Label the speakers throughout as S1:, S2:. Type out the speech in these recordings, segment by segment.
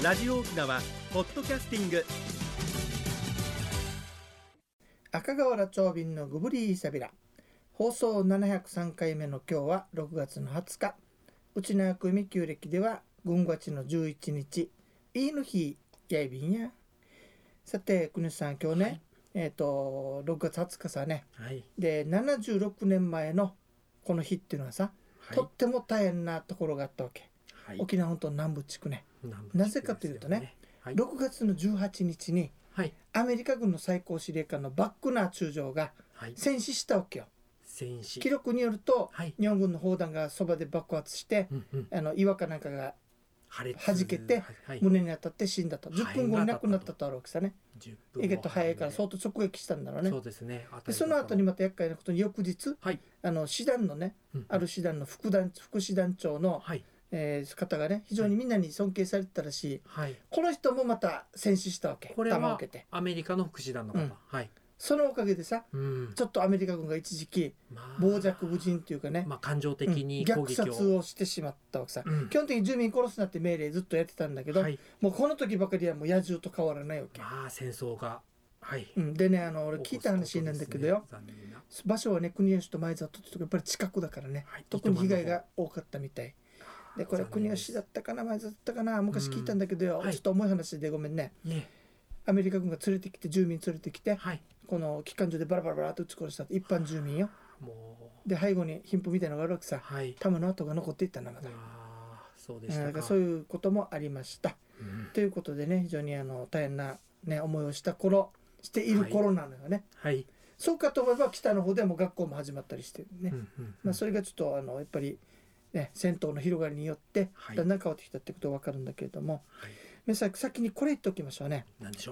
S1: ラジオ沖縄ポッドキャスティング。
S2: 赤瓦町便のグブリーサビラ。放送703回目の今日は6月の20日。内縄組旧暦では軍月の11日。いいの日やいびんや。さて国さん今日ね、
S3: はい。
S2: えっ、と6月20日さね。
S3: はい。
S2: で76年前のこの日っていうのはさ、
S3: はい。
S2: とっても大変なところがあったわけ、
S3: はい。
S2: 沖縄本島南部地区ねなぜかというとね
S3: はい。
S2: 6月の18日に
S3: はい。
S2: アメリカ軍の最高司令官のバックナー中将が
S3: はい。
S2: 戦死したわけよ。
S3: 戦士
S2: 記録によると
S3: はい。
S2: 日本軍の砲弾がそばで爆発して
S3: うんうん。
S2: あの岩かなんかが
S3: 破裂。
S2: 弾けて
S3: はい。
S2: 胸に当たって死んだと。
S3: はい
S2: 10分後に亡くなったとあるわけさね。
S3: 10分
S2: えげと早いから相
S3: そ
S2: 当直撃したんだろうね。
S3: そうですね。
S2: でその後にまた厄介なことに翌日
S3: はい。
S2: あの師団のね
S3: うん。
S2: ある師団の副団副師団長の、
S3: はい
S2: えー方がね非常にみんなに尊敬されてたらしい。
S3: はい。
S2: この人もまた戦死したわけ。
S3: これはアメリカの副師団の方。
S2: うん。
S3: はい。
S2: そのおかげでさ
S3: うん。
S2: ちょっとアメリカ軍が一時期
S3: まあ。
S2: 傍若無人っていうかね、
S3: まあ感情的に
S2: うん虐殺をしてしまったわけさ、
S3: うん。
S2: 基本的に住民殺すなって命令ずっとやってたんだけど、
S3: はい。
S2: もうこの時ばかりはもう野獣と変わらないわけ、
S3: まあ戦争がはい。
S2: うん、でねあの俺聞いた話なんだけどよ、
S3: 残念な。
S2: 場所はね国吉と前里ってとこやっぱり近くだからね。
S3: はい。
S2: 特に被害が多かったみたいでこれ国吉だ
S3: っ
S2: ったかな前里だったかな昔聞いたんだけどちょっと重い話でごめんね。アメリカ軍が連れてきて住民連れてきて
S3: はい。
S2: この機関銃でバラバラバラと撃ち殺した一般住民よ。
S3: も
S2: で背後に貧富みたいなのがあるわけさ。弾の跡が残っていったんだまだ
S3: そうでしたか。
S2: そういうこともありました。
S3: うん。
S2: ということでね非常にあの大変な、ね、思いをした頃している頃なのよね、
S3: はい。
S2: そうかと思えば北の方でも学校も始まったりしてね、まあ、それがちょっとあのやっぱり、ね、戦闘の広がりによって
S3: はい。
S2: だんだん変わってきたってことが分かるんだけれども、
S3: はい。
S2: 皆さん先にこれ言っておきましょうね。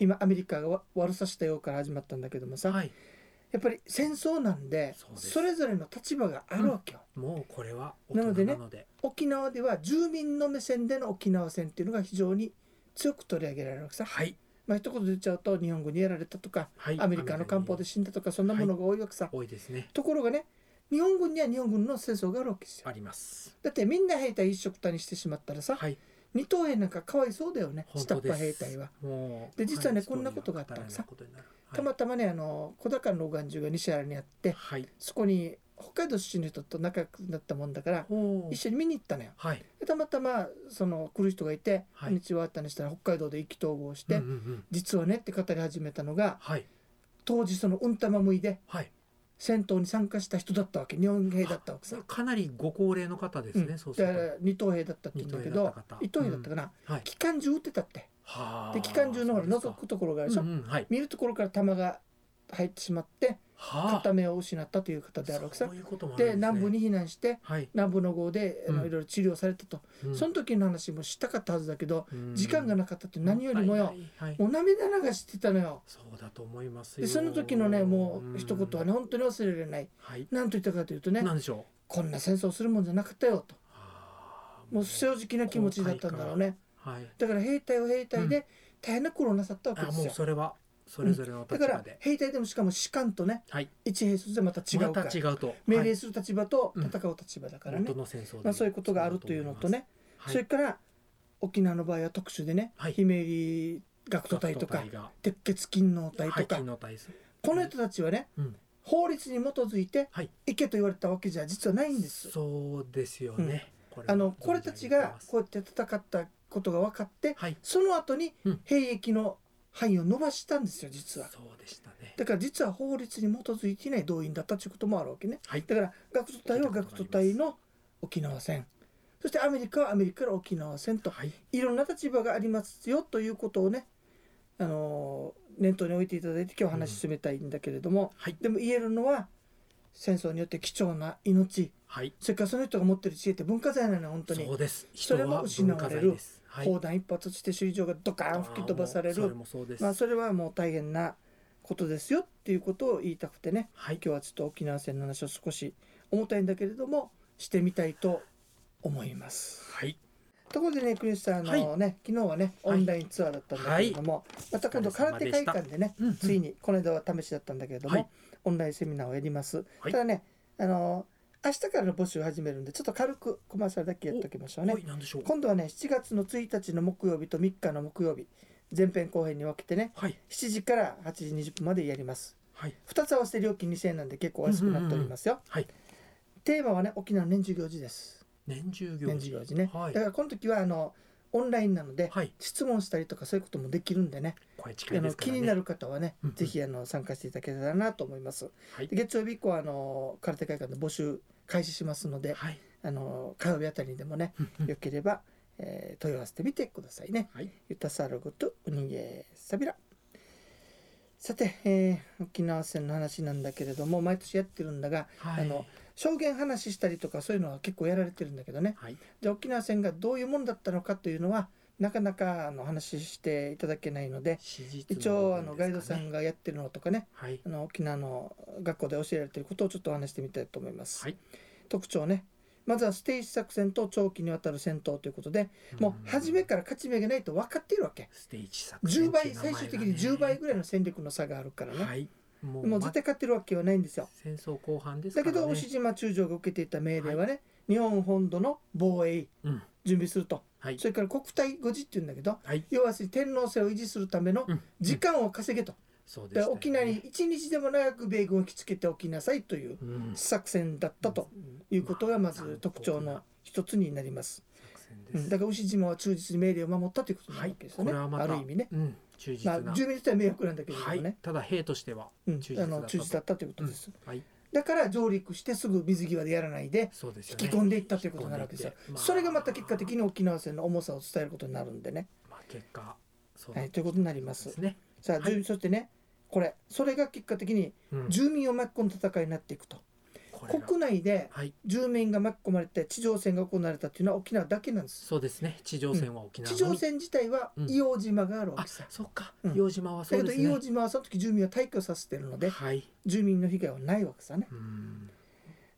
S2: 今アメリカがわ悪さしたようから始まったんだけどもさ、
S3: はい。
S2: やっぱり戦争なんで
S3: そ
S2: れぞれの立場があるわけよ、
S3: もうこれは
S2: なのでね沖縄では住民の目線での沖縄戦っていうのが非常に強く取り上げられるわけさ、
S3: はい。
S2: まあ一言で言っちゃうと日本軍にやられたとか
S3: はい。
S2: アメリカの艦砲で死んだとかそんなものが多いわけさ、
S3: 多いですね。
S2: ところがね日本軍には日本軍の戦争があるわけですよ
S3: あります。
S2: だってみんな兵隊一緒くたにしてしまったらさ、
S3: はい。
S2: 二等兵なんかかわいそうだよね。下っ端兵隊は。で実はね
S3: い
S2: こんなことがあったわけさ
S3: ストーリーが語られない。
S2: たまたまねあの小高の老眼獣が西原にあって
S3: はい。
S2: そこに北海道出身の人と仲良くなったもんだから一緒に見に行ったのよ。
S3: はい。
S2: でたまたまその来る人がいて「
S3: はい。
S2: こんにちは」って話したら北海道で意気投合して、
S3: うんうんうん。
S2: 実はねって語り始めたのが
S3: はい。
S2: 当時そのうんたまむいで
S3: はい
S2: 戦闘に参加した人だったわけ。日本兵だったわけさ、
S3: かなりご高齢の方ですね、
S2: うん。
S3: そうする
S2: だから二等兵だったって言うんだけど一等兵だった。かな、
S3: とはい。
S2: 機関銃撃ってたって。
S3: はあ。
S2: で機関銃のほら覗くところがあるでしょ、
S3: うんうんはい。
S2: 見るところから弾が入ってしまって
S3: はあ
S2: 片目を失ったという方であるわけさで南部に避難して
S3: はい、
S2: 南部の号であの
S3: うん
S2: いろいろ治療されたと、
S3: うん。
S2: その時の話もしたかったはずだけど、
S3: うん。
S2: 時間がなかったって何よりもよ、
S3: はいはいはい。
S2: もう涙流してたのよ。
S3: そうだと思いますよ。
S2: でその時のねもう一言はね
S3: うん
S2: 本当に忘れられない。
S3: はい。
S2: 何と言ったかというとね
S3: なんでしょう？
S2: こんな戦争するもんじゃなかったよと。
S3: はあ
S2: もう正直な気持ちだったんだろうね。
S3: はい。
S2: だから兵隊は兵隊で大変な苦労なさったわけ
S3: あもう
S2: ですよ
S3: それはそれぞれの
S2: だから
S3: 立場で、
S2: 兵隊でもしかも士官とね
S3: はい。
S2: 一兵卒でまた違う
S3: ま
S2: から。
S3: た違うと。
S2: 命
S3: はい。
S2: 令する立場と戦う立場だからね、
S3: 元の戦争で
S2: まあ、そういうことがあるというのとね、
S3: はい。
S2: それから沖縄の場合は特殊でね、
S3: はい。
S2: ひめゆり学徒隊とか鉄血勤王隊
S3: はい
S2: とか、この人たちはね
S3: うん。
S2: 法律に基づいて
S3: はい。
S2: 行けと言われたわけじゃ実はないんです。
S3: そうですよね、
S2: あのこれたちがこうやって戦ったことが分かって
S3: はい。
S2: その後に
S3: うん。
S2: 兵役の範囲を伸ばしたんですよ実は。
S3: そうでしたね。
S2: だから実は法律に基づいていない動員だったということもあるわけね。
S3: はい。
S2: だから学徒隊は学徒隊の沖縄戦。そしてアメリカはアメリカの沖縄戦と
S3: はい。
S2: いろんな立場がありますよということをね、あのー念頭に置いていただいて今日話進めたいんだけれども、
S3: はい。
S2: でも言えるのは戦争によって貴重な命。
S3: はい。
S2: それからその人が持ってる知恵って文化財なのよ本当に。
S3: そうです。
S2: それも失われる砲弾一発して首里城がドカーン吹き飛ばされる。
S3: もそうです、
S2: まあそれはもう大変なことですよっていうことを言いたくてね。
S3: はい。
S2: 今日はちょっと沖縄戦の話を少し重たいんだけれどもしてみたいと思います。
S3: はい。
S2: ところでね、クリスさん、あのね、昨日はね、オンラインツアーだったんだけれども、また今度空手会館でね、
S3: うんうん。
S2: ついに、この間は試しだったんだけれども、
S3: はい。
S2: オンラインセミナーをやります。
S3: はい。
S2: ただね、あの、明日からの募集を始めるんでちょっと軽くコマーシャルだけやっておきましょうね。今度はね7月の1日の木曜日と3日の木曜日前編後編に分けてね
S3: はい、
S2: 7時から8時20分までやります。
S3: はい、
S2: 2つ合わせて料金2000円なんで結構お安くなっておりますよ、
S3: はい。
S2: テーマはね沖縄年中行事です。
S3: 年中行
S2: 年
S3: 事。
S2: 中行事ね、
S3: はい。
S2: だからこの時はあのオンラインなので、
S3: はい、
S2: 質問したりとかそういうこともできるんでね。
S3: 声近い
S2: あの
S3: ですからね。
S2: 気になる方はね、
S3: うんうん。
S2: ぜひあの参加していただけたらなと思います。
S3: はい。
S2: で月曜日以降はあの空手会館の募集開始しますので、
S3: はい、
S2: あの火曜日あたりでもね、よければ、えー問い合わせてみてくださいね。
S3: はい、
S2: ゆたさろぐとうにげさびら。さて、えー沖縄戦の話なんだけれども毎年やってるんだが、
S3: はい、
S2: あの証言話したりとかそういうのは結構やられてるんだけどね。
S3: はい、
S2: じゃあ沖縄戦がどういうもんだったのかというのはなかなかあの話していただけないので一応あのガイドさんがやってるのとかね
S3: はい、
S2: あの沖縄の学校で教えられてることをちょっとお話してみたいと思います、
S3: はい。
S2: 特徴ね。まずはステージ作戦と長期にわたる戦闘ということでもう初めから勝ち目がないと分かっているわけ。
S3: ステージ作戦
S2: 10倍最終的に10倍ぐらいの戦力の差があるからね、
S3: はい、も
S2: もう絶対勝ってるわけはないんですよ。
S3: 戦争後半です
S2: だ
S3: からね。
S2: けど牛島中将が受けていた命令はね、日本本土の防衛
S3: うん、
S2: 準備すると
S3: はい。
S2: そ、れから国体護持っていうんだけど
S3: はい、
S2: 要は天皇制を維持するための
S3: うん。
S2: 時間を稼げと、
S3: そうでしたよね。
S2: 沖縄に一日でも長く米軍を引きつけておきなさいという
S3: うん。
S2: 作戦だったということがまず特徴の一つになります、だから牛島は忠実に命令を守ったということになわけですよね、
S3: はまた
S2: ある意味ね、
S3: うん、
S2: まあ
S3: な。
S2: 住民自体は迷惑なんだけれども
S3: はい。
S2: ね、、
S3: ただ兵としては
S2: うん。
S3: 忠実だったと。
S2: あの忠実だったということです、
S3: はい、
S2: だから上陸してすぐ水際でやらないで。引き込んでいったということになるわけですよ、
S3: 引き込んでいって
S2: それがまた結果的に沖縄戦の重さを伝えることになるんでね、
S3: まあ結果そう
S2: はい、ということになりま
S3: ですすね。
S2: さあ、
S3: はい。
S2: そしてねこれそれが結果的に
S3: うん。
S2: 住民を巻き込んだ戦いになっていくと、国内で
S3: はい、
S2: 住民が巻き込まれて地上戦が行われたっていうのは沖縄だけなんです
S3: そうですね。地上戦は沖縄
S2: 地
S3: のみ
S2: 上戦自体は
S3: うん
S2: 硫黄島があるわ
S3: あ
S2: けさ、、
S3: そっか
S2: うん。
S3: 洋島はそうですね。
S2: 硫黄島はその時住民は退去させてるので
S3: はい。
S2: 住民の被害はないわけさね
S3: うん。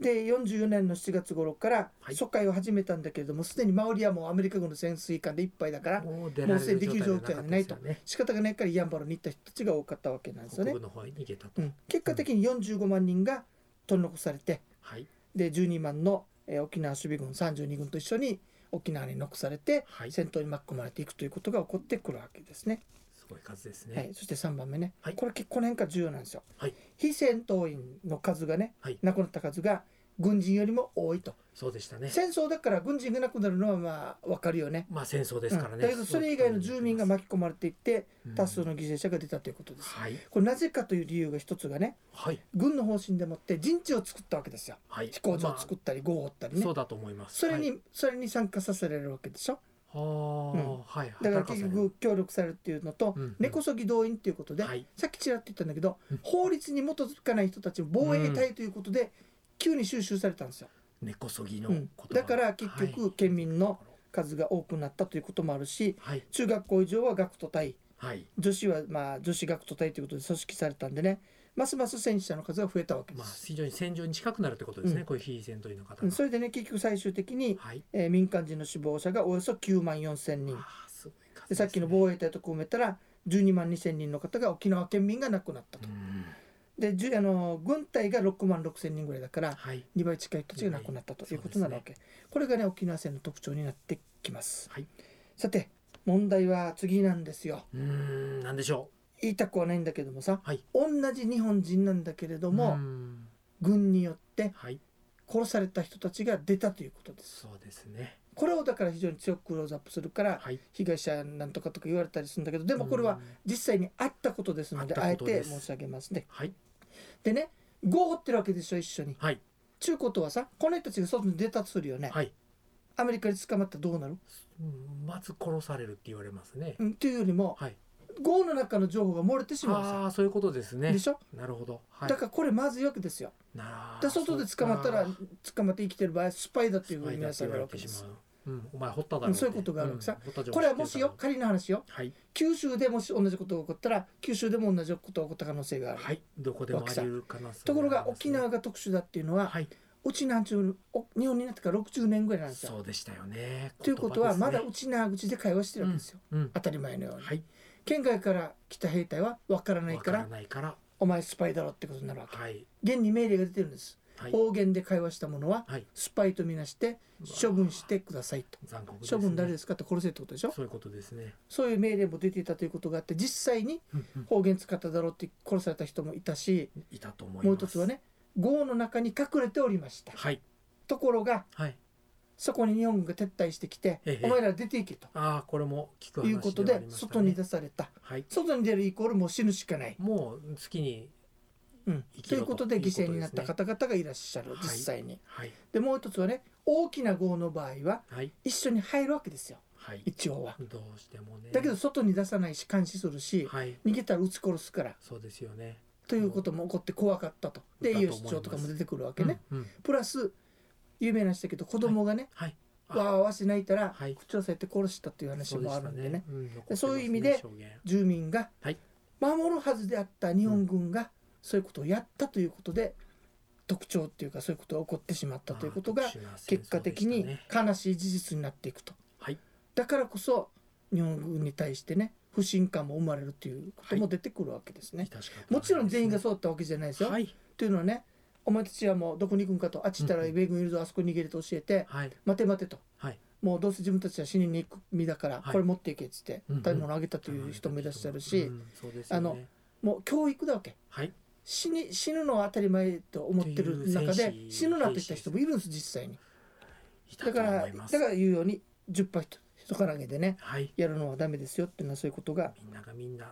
S2: で44年の7月頃から
S3: はい
S2: 疎開を始めたんだけれどもすでに周りはもうアメリカ軍の潜水艦でいっぱいだから
S3: もう
S2: すでにできる状態
S3: で
S2: でないと
S3: ね。
S2: 仕方がないからヤンバルに行った人たちが多かったわけなんですよね
S3: 北部、の方へ逃げたと。
S2: うん、結果的に45万人が取り残されて
S3: はい。
S2: で12万の、えー沖縄守備軍32軍と一緒に沖縄に残されて
S3: はい。す
S2: 戦闘に巻き込まれていくということが起こってくるわけですね。
S3: ごい数です
S2: はい
S3: ね。、
S2: そして3番目ね、
S3: はい
S2: これ結構この辺から重要なんですよ。
S3: はい
S2: 非戦闘員の数がね、
S3: はい
S2: 亡くなった数が軍人よりも多いと。
S3: そうでしたね。
S2: 戦争だから軍人が亡くなるのはまあ分かるよね。
S3: まあ戦争ですからね。
S2: うんだけどそれ以外の住民が巻き込まれていって
S3: うん
S2: 多数の犠牲者が出たということです。
S3: はい。
S2: これなぜかという理由が一つがね
S3: はい。
S2: 軍の方針でもって陣地を作ったわけですよ。
S3: はい。
S2: 飛行場を作ったり壕を掘ったりね。
S3: そうだと思います。
S2: それに、
S3: はい
S2: それに参加させられるわけでしょ。
S3: はあ、はい。
S2: だから結局協力されるっていうのと、
S3: うんうん
S2: 根こそぎ動員っていうことで、
S3: はい。
S2: さっきちらっと言ったんだけど、
S3: うん
S2: 法律に基づかない人たちを防衛隊ということで、急に収集されたんですよ、
S3: 根こそぎの
S2: うん。だから結
S3: はい
S2: 局県民の数が多くなったということもあるし
S3: はい。
S2: 中学校以上は学徒隊
S3: はい。
S2: 女子はまあ女子学徒隊ということで組織されたんでねますます戦死者の数が増えたわけで
S3: まあ
S2: す、
S3: 非常に戦場に近くなるってことですね。
S2: うん
S3: こういう非戦闘員の方が。
S2: うんそれでね結局最終的に、
S3: はい。
S2: えー民間人の死亡者がおよそ9万4千人でさっきの防衛隊と組めたら12万2千人の方が沖縄県民が亡くなったと
S3: うん。
S2: でじゅあの軍隊が6万6千人ぐらいだから
S3: はい。
S2: 2倍近い人たちが亡くなったということになるわけ、これがね沖縄戦の特徴になってきます、
S3: はい
S2: さて問題は次なんですよ
S3: うーん、なんでしょ
S2: 言いたくはないんだけどもさ
S3: う。はい。
S2: 同じ日本人なんだけれども、軍によって
S3: はい。
S2: 殺された人たちが出たということです
S3: そうですね。
S2: これをだから非常に強くクローズアップするから
S3: はい。
S2: 被害者なんとかとか言われたりするんだけどでもこれは実際にあったことですので
S3: あ
S2: えて申し上げますね
S3: はい。
S2: でね5掘ってるわけでしょ一緒に
S3: はい。
S2: 中古とはさこの人たちが外に出たとするよね、
S3: はい。
S2: アメリカに捕まったらどうなる、
S3: うんまず殺されるって言われますね。
S2: うん、っていうよりも
S3: はい。
S2: 5の中の情報が漏れてしまうさ
S3: ああ、そういうことですね
S2: で。しょ、
S3: なるほど。はい。
S2: だからこれまずいわけですよ
S3: な
S2: で外で捕まったら捕まって生きてる場合スパイだっていうふうに皆
S3: スパイだって言わ
S2: さんが言うわけです
S3: お前掘っただろ
S2: そういうことがあるわけさこれはもしよ仮の話よ
S3: はい。
S2: 九州でもし同じことが起こったら九州でも同じことが起こった可能性がある、
S3: はい。どこでもある可能性
S2: ところが沖縄が特殊だっていうのは、
S3: はい。
S2: うちなんちゅうお日本になってから60年ぐらいなんですよ
S3: そうでしたよね。
S2: ということはまだうちな口で会話してるわけですよ、当たり前のよう
S3: うん。
S2: に、
S3: はい。
S2: 県外から来た兵隊は分からない
S3: わから
S2: から
S3: ないから。
S2: お前スパイだろってことになるわけ
S3: はい。
S2: 現に命令が出てるんです
S3: はい
S2: 方言で会話したものは
S3: はい。
S2: スパイとみなして処分してくださいと。
S3: ね。
S2: 処分誰ですかって殺せってことでしょ？
S3: そういうことですね。
S2: そういう命令も出ていたということがあって実際に方言使っただろうって殺された人もいたし
S3: いたと思います。
S2: もう一つはね壕の中に隠れておりました。
S3: はい。
S2: ところが
S3: はい。
S2: そこに日本軍が撤退してきて
S3: ええ。
S2: お前ら出ていけと。
S3: ああこれも聞く話
S2: いうことで外に出された。
S3: はい。
S2: 外に出るイコールもう死ぬしかない、
S3: もう月に
S2: うん。
S3: と。
S2: ということで犠牲になった方々がいらっしゃる。
S3: はい。
S2: 実際に。
S3: はい。
S2: でもう一つはね大きな壕の場合は
S3: はい。
S2: 一緒に入るわけですよ。
S3: はい。
S2: 一応は。
S3: どうしてもね。
S2: だけど外に出さないし監視するし
S3: はい。
S2: 逃げたら撃ち殺すから。
S3: そうですよね。
S2: ということも起こって怖かったと。で栄養失調とかも出てくるわけね。
S3: うん。うん。
S2: プラス有名な人だけど子供がね、
S3: はい。
S2: わーわし泣いたら
S3: はい。
S2: 口を押さえて殺したっていう話もあるんでね。
S3: そうでしたね。
S2: でそういう意味で住民が
S3: はい。
S2: 守るはずであった日本軍がそういうことをやったということで特徴っていうかそういうことが起こってしまったということが結果的に悲しい事実になっていくと。
S3: はい。
S2: だからこそ日本軍に対してね不信感も生まれるということも出てくるわけですね。
S3: 致し方ない
S2: もちろん全員が
S3: で
S2: そうだったわけじゃないですよ。
S3: はい。
S2: というのはねお前たちはもうどこに行くんかとあっち行ったら米軍いるぞあそこに逃げると教えて
S3: はい。
S2: 待て待てと。
S3: はい。
S2: もうどうせ自分たちは死にに行く身だから
S3: はい。
S2: これ持っていけっつって食べ物あげたという人もいらっしゃるし
S3: うん。そうですよね。
S2: あのもう教育だわけ。
S3: はい
S2: 死に死ぬのは当たり前と思ってる中で死ぬなと言った人もいるんです実際に。だからだから言うように10杯人から揚げでね
S3: はい。
S2: やるのはダメですよっていうのはそういうことが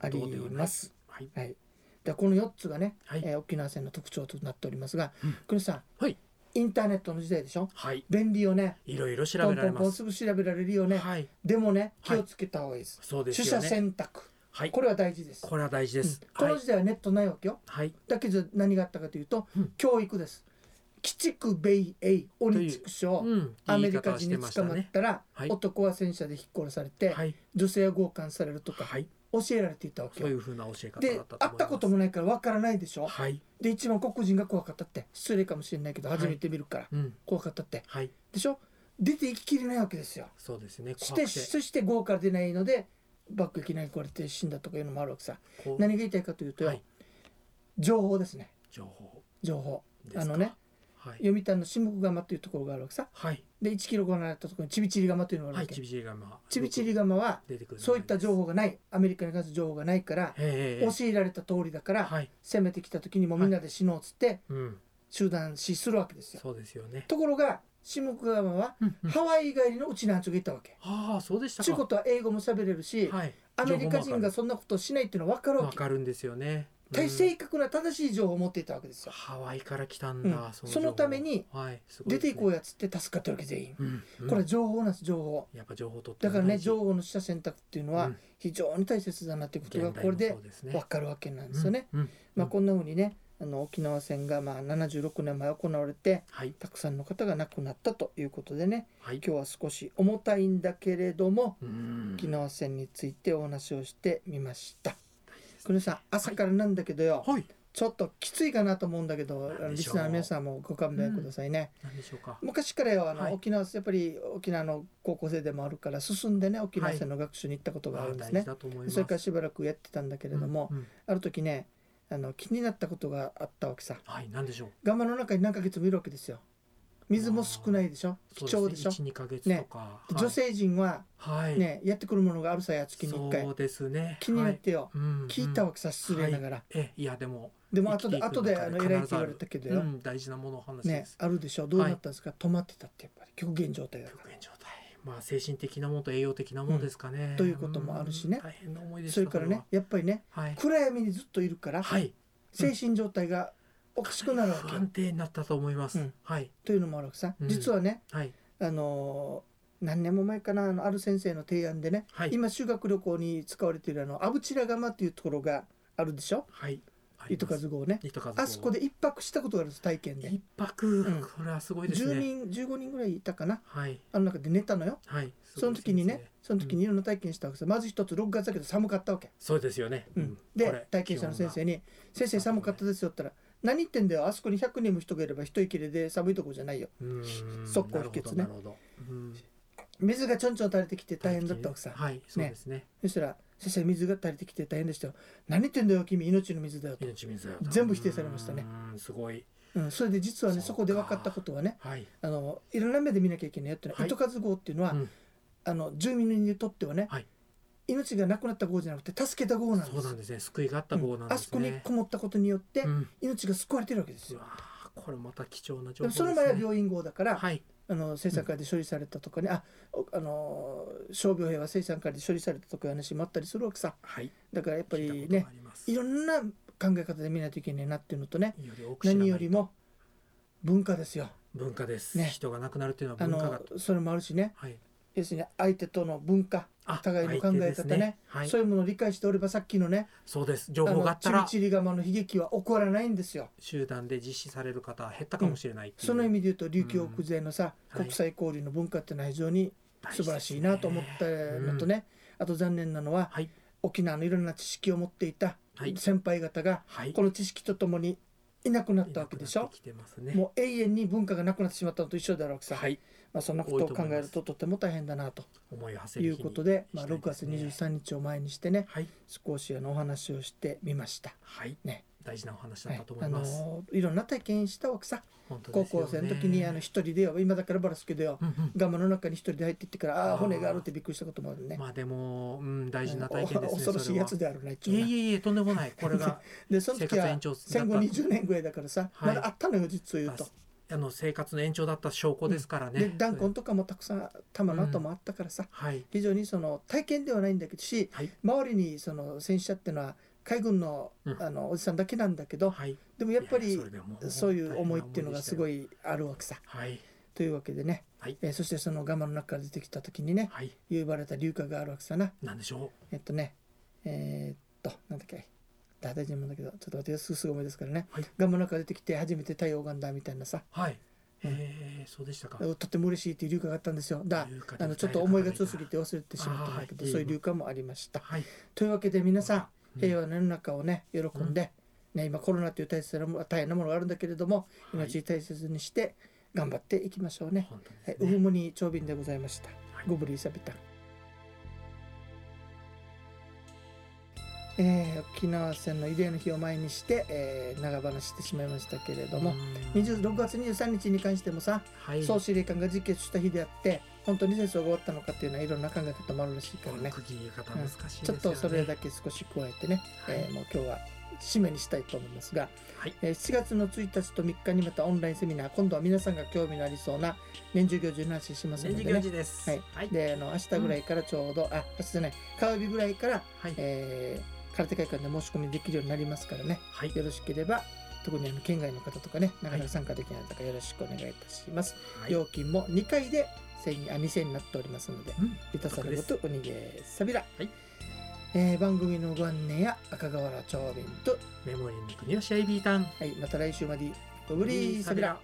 S2: あります。
S3: はい。
S2: はい。でこの4つがね、
S3: はい。
S2: えー沖縄戦の特徴となっておりますが
S3: うん。
S2: 国さん、
S3: はい。
S2: インターネットの時代でしょ？
S3: はい。
S2: 便利よね。
S3: いろいろ調
S2: ポンポンポン
S3: べられます
S2: すぐ調べられるよね、
S3: はい。
S2: でもね気
S3: はい。
S2: をつけた方がいいです、
S3: そうです
S2: 取捨選択
S3: はい。
S2: これは大事です。
S3: これは大事です。
S2: うん。こ
S3: はい
S2: の時代はネットないわけよ。
S3: はい。
S2: だけど何があったかというと、
S3: うん。
S2: 教育です。鬼畜米英鬼畜省
S3: うん。
S2: アメリカ人に捕まっ
S3: ね
S2: たら、
S3: はい。
S2: 男は戦車で引っ殺されて、
S3: はい。
S2: 女性は強姦されるとか
S3: はい。
S2: 教えられていたわけよ。
S3: そういうふうな教え方
S2: で
S3: だったと思います。
S2: 会ったこともないからわからないでしょ。
S3: はい。
S2: で一番黒人が怖かったって失礼かもしれないけど
S3: はい。
S2: 初めて見るから
S3: うん。
S2: 怖かったって。
S3: はい。
S2: でしょ。出て行ききれないわけですよ。
S3: そうですね。
S2: してそして豪から出ないので爆撃投げられて死んだとかいうのもあるわけさ。何が言いたいかというと、
S3: はい。
S2: 情報ですね。
S3: 情報。
S2: 情報。あのね
S3: はい。
S2: 読谷の下国釜というところがあるわけさ。
S3: はい。
S2: で1キロ離れたところにちびちり釜というのがあるわけ、
S3: はいちびちりがまあ
S2: ちびちり釜は
S3: 出てくる
S2: そういった情報がない。アメリカに関する情報がないから教えられた通りだから
S3: はい。
S2: 攻めてきた時にもうみんなで死のうっつって
S3: うん。
S2: 集団死するわけですよ。
S3: そうですよね。
S2: ところが下国釜は
S3: うんうん。
S2: ハワイ帰りのうちなんちがいたわけ。
S3: ああそうでしたか。
S2: ちゅうことは英語も喋れるし
S3: はい。
S2: アメリカ人がそんなことをしないっていうのは分かるわけ。
S3: わかるんですよね。
S2: 大
S3: うん。
S2: 正確な正しい情報を持っていたわけですよ。
S3: ハワイから来たん
S2: うん。
S3: だ
S2: その
S3: 情報。
S2: ために出ていこう
S3: や
S2: やつって助かってるわけ全員。
S3: うん
S2: これは情報なんです情報。
S3: やっぱ情報取って
S2: だ。からね情報の取捨選択っていうのは
S3: うん。
S2: 非常に大切だなっていうことがこれで分かるわけなんですよね。
S3: うんうん。
S2: まあこんな風にねあの沖縄戦がまあ76年前行われて
S3: はい。
S2: たくさんの方が亡くなったということでね
S3: はい。
S2: 今日は少し重たいんだけれども
S3: うん。
S2: 沖縄戦についてお話をしてみました。国さん朝からなんだけどよ、
S3: はい。
S2: ちょっときついかなと思うんだけどリスナーの皆さんもご勘弁くださいね。
S3: 何でしょうか。
S2: 昔からよあの、
S3: はい。
S2: 沖縄やっぱり沖縄の高校生でもあるから進んでね沖縄戦の学習に行ったことがあるんですね。それからしばらくやってたんだけれども、
S3: うんうん。
S2: ある時ねあの気になったことがあったわけさ。
S3: はい何でしょう。
S2: ガマの中に何ヶ月もいるわけですよ。水も少ないでしょ？貴重でしょ？
S3: 一二ヶ月とか。はい。
S2: 女性陣は
S3: はい。
S2: ね、やってくるものがあるさや月に1回。
S3: そうですね。
S2: 気になってよ、
S3: はい。うん
S2: 聞いたわけさ失礼ながら、
S3: はい。えいやでも
S2: でも後で後であの偉いって言われたけどよ、
S3: うん大事なもの話
S2: ねあるでしょ？どうなったんですか、止まってたってやっぱり。極限状態だから。
S3: 極限状態まあ精神的なものと栄養的なものですかね。
S2: ということもあるしね。
S3: うん大変な思いで
S2: それからねやっぱりね
S3: ははい。
S2: 暗闇にずっといるから、
S3: はい。
S2: 精神状態がおかしくなるわけ。
S3: 不安定になったと思います。
S2: うん。
S3: はい。
S2: というのもあるわけさ、
S3: うん。
S2: 実はね
S3: はい。
S2: あのー何年も前かなあのある先生の提案でね、
S3: はい。
S2: 今修学旅行に使われているあのアブチラガマっていうところがあるでしょ。
S3: はい
S2: 糸数号ね。あそこで一泊したことがあるんです体験で。
S3: 一泊。
S2: ん。
S3: これはすごいです
S2: 10
S3: ね
S2: 人15人ぐらいいたかな。
S3: はい。
S2: あの中で寝たのよ。
S3: はい。
S2: その時にねその時にいろんな体験したわけですまず一つ6月だけど寒かったわけ、
S3: そうですよね。
S2: うん。で
S3: れ
S2: 体験者の先生に「先生寒かったですよ」って言ったら「何言ってんだよあそこに100人も人がいれば一息で寒いとこじゃないよ。
S3: うーん。
S2: 速攻秘訣ね。
S3: なるほどなるほど。うん。
S2: 水がちょんちょん垂れてきて大変だったわけさ。
S3: はい。そうですね。
S2: そしたら「先生水が垂れてきて大変でしたよ。何言ってんだよ君。命の水だよ」と。
S3: 命水だよ
S2: 全部否定されましたね。
S3: すごい。
S2: うん、それで実はね
S3: そ
S2: こで分かったことはね
S3: はい。
S2: あのいろんな目で見なきゃいけないよっていうのは、
S3: はい。
S2: 糸数号っていうのは、
S3: うん。
S2: あの住民にとってはね、
S3: はい。
S2: 命がなくなった号じゃなくて助けた号なんです。
S3: そうなんですね。救いがあった号なん
S2: うん。あそ
S3: ですね、
S2: こにこもったことによって、
S3: うん。
S2: 命が救われてるわけですよ。
S3: これまた貴重な
S2: で
S3: 情報ですね。
S2: もその前は病院号だから、
S3: はい
S2: あの生産会で処理されたとかね、あおあの傷病兵は生産会で処理されたとかいう話もあったりするわけさ。
S3: はい。
S2: だからやっぱりねいろんな考え方で見ないといけないなっていうのとね何よりも文化ですよ。
S3: 文化です、
S2: ね。
S3: 人が亡くなるっていうのは
S2: あ
S3: 文化だと。
S2: のそれもあるしね。
S3: はい
S2: 要するに相手との文化
S3: あ
S2: 互いの考え方ね。
S3: ですはい。
S2: そういうものを理解しておればさっきのね
S3: そうです。情報があったら
S2: チリチリ釜の悲劇は起こらないんですよ。
S3: 集団で実施される方は減ったかもしれないう、
S2: その意味で言うと琉球奥勢のさ、
S3: うん。はい。
S2: 国際交流の文化っていうのは非常に素晴らしいなと思ったのとね、あと残念なのは
S3: はい。
S2: 沖縄のいろんな知識を持っていた
S3: はい。
S2: 先輩方が
S3: はい。
S2: この知識とともにいなくなったわけでしょ？
S3: ね。
S2: もう永遠に文化がなくなってしまったのと一緒だろうけさ、
S3: はい。
S2: まあ、そんなことを考えるととても大変だなと。
S3: 思い
S2: うことで、まあ、6月
S3: したいですね。
S2: 23日を前にしてね
S3: はい。
S2: 少しあのお話をしてみました。
S3: はい。
S2: ね
S3: 大事なお話だ
S2: はい。
S3: ったと思
S2: あ
S3: います、
S2: のいろんな体験したわけさ
S3: 本当
S2: 高校生の時にあの一人でよ今だからバラすけどよ
S3: うんうん。
S2: ガマの中に一人で入っていってからああ骨があるってびっくりしたこともあるね。
S3: まあでも、うん、大事な体験ですね
S2: お恐ろしいやつ
S3: そ
S2: であるな一
S3: れ
S2: 応な。い
S3: はえいえいえとんでもない。これが
S2: でその時は
S3: 生活延長
S2: 戦後20年ぐらいだからさ、
S3: はい。
S2: まだあったのよ実を言うと。
S3: あの生活の延長だった証拠ですからね、
S2: で弾痕とかもたくさん弾の跡もあったからさ、
S3: はい。
S2: 非常にその体験ではないんだけどし
S3: はい。
S2: 周りにその戦死者っていうのは海軍の,、
S3: うん。
S2: あのおじさんだけなんだけど
S3: はい。
S2: でもやっぱり
S3: そ
S2: ういう思いっていうのがすご
S3: い
S2: い。あるわけさ。
S3: はい。
S2: というわけでね、
S3: はい。
S2: えーそしてそのガマの中から出てきた時にね
S3: はい。
S2: 言われた硫化があるわけさな。
S3: なんでしょ
S2: えっとねえーっとなんだっけ？大丈夫なんだけどちょっと待ってすぐすぐ思いですからね、
S3: はい。
S2: ガマの中出てきて初めて太陽がんだみたいなさ。
S3: うはい。
S2: うん。
S3: へえそうでしたか。
S2: とっても嬉しいっていう硫化があったんですよ。だあのちょっと思いが強すぎて忘れてしまったんだけどそういう硫化もありました。
S3: はい。
S2: というわけで皆さん平和の世の中をね喜んで、ね、今コロナという大切なも大変なものがあるんだけれども
S3: はい。
S2: 命大切にして頑張っていきましょうね。
S3: 本
S2: はい、ウフモニ長瓶でございました。
S3: はい。
S2: ゴブリーサビタン。えー、沖縄戦の慰霊の日を前にして、えー長話してしまいましたけれども、
S3: うん。
S2: 26月23日に関してもさ、
S3: はい。
S2: 総司令官が自決した日であって本当に戦争が終わったのかっていうのはいろんな考え方もあるらしいからね。
S3: この区切り方難しいです
S2: ちょっとそれだけ少し加えてね、
S3: はい。
S2: えーもう今日は締めにしたいと思いますが、
S3: はい。
S2: えー7月の1日と3日にまたオンラインセミナー今度は皆さんが興味のありそうな年中行事の話しますの
S3: 年
S2: でね。
S3: 次行事です。
S2: はい。
S3: はい。
S2: であの明日ぐらいからちょうど、あ明日じゃない火曜日ぐらいから、
S3: はい。
S2: えー空手会館で申し込みできるようになりますからね。
S3: はい。
S2: よろしければ特にあの県外の方とかねなかなか参加できない方よろしくお願いいたします、
S3: はい。
S2: 料金も2回で1000あ2000円になっておりますので
S3: うん。
S2: リタサルごとおにげさびら、
S3: はい。
S2: えー番組のご案内や赤瓦長瓶と、
S3: メモリーの国吉アイビータン。
S2: はい、また来週までごぶりさびら。